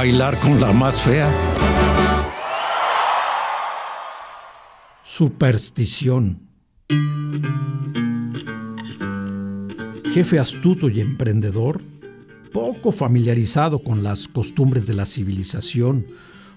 Bailar con la más fea. Superstición. Jefe astuto y emprendedor, poco familiarizado con las costumbres de la civilización,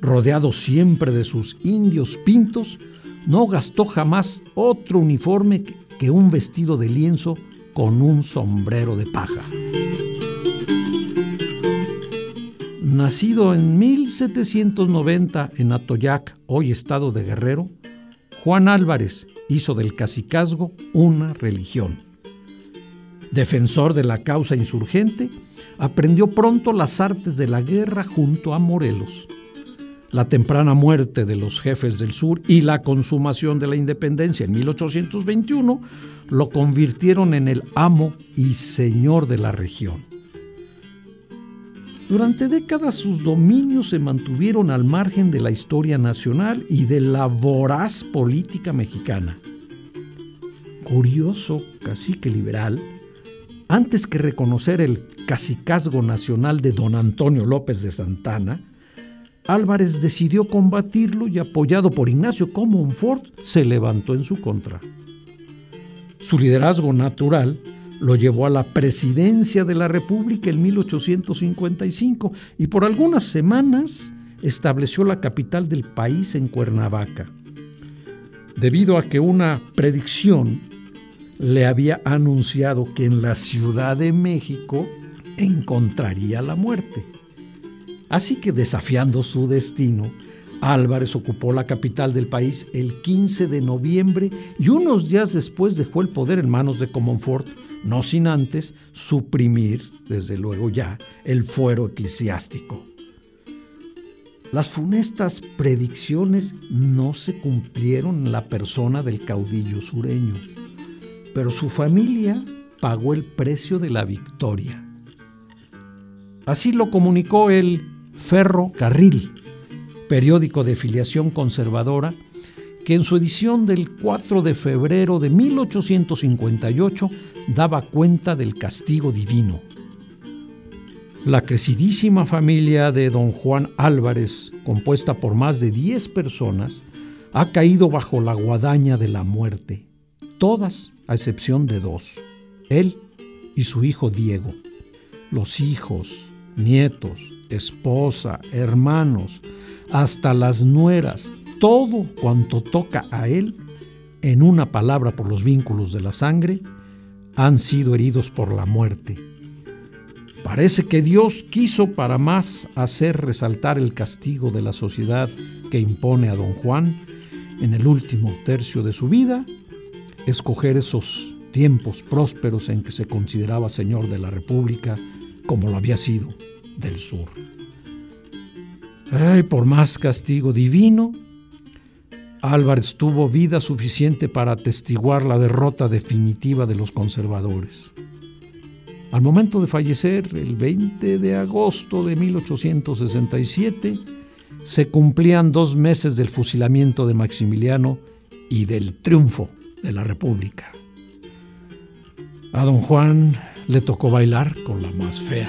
rodeado siempre de sus indios pintos, no gastó jamás otro uniforme que un vestido de lienzo con un sombrero de paja. Nacido en 1790 en Atoyac, hoy estado de Guerrero, Juan Álvarez hizo del cacicazgo una religión. Defensor de la causa insurgente, aprendió pronto las artes de la guerra junto a Morelos. La temprana muerte de los jefes del sur y la consumación de la independencia en 1821 lo convirtieron en el amo y señor de la región. Durante décadas sus dominios se mantuvieron al margen de la historia nacional y de la voraz política mexicana. Curioso cacique liberal, antes que reconocer el cacicazgo nacional de don Antonio López de Santana, Álvarez decidió combatirlo y apoyado por Ignacio Comonfort se levantó en su contra. Su liderazgo natural lo llevó a la presidencia de la República en 1855 y por algunas semanas estableció la capital del país en Cuernavaca. Debido a que una predicción le había anunciado que en la Ciudad de México encontraría la muerte. Así que desafiando su destino, Álvarez ocupó la capital del país el 15 de noviembre y unos días después dejó el poder en manos de Comonfort, no sin antes suprimir, desde luego ya, el fuero eclesiástico. Las funestas predicciones no se cumplieron en la persona del caudillo sureño pero su familia pagó el precio de la victoria. Así lo comunicó el Ferro Carril, periódico de filiación conservadora, que en su edición del 4 de febrero de 1858 daba cuenta del castigo divino. La crecidísima familia de don Juan Álvarez, compuesta por más de 10 personas, ha caído bajo la guadaña de la muerte todas a excepción de dos, él y su hijo Diego. Los hijos, nietos, esposa, hermanos, hasta las nueras, todo cuanto toca a él, en una palabra por los vínculos de la sangre, han sido heridos por la muerte. Parece que Dios quiso para más hacer resaltar el castigo de la sociedad que impone a don Juan en el último tercio de su vida escoger esos tiempos prósperos en que se consideraba señor de la República como lo había sido del sur. Ay, por más castigo divino, Álvarez tuvo vida suficiente para atestiguar la derrota definitiva de los conservadores. Al momento de fallecer, el 20 de agosto de 1867, se cumplían dos meses del fusilamiento de Maximiliano y del triunfo de la República. A don Juan le tocó bailar con la más fea.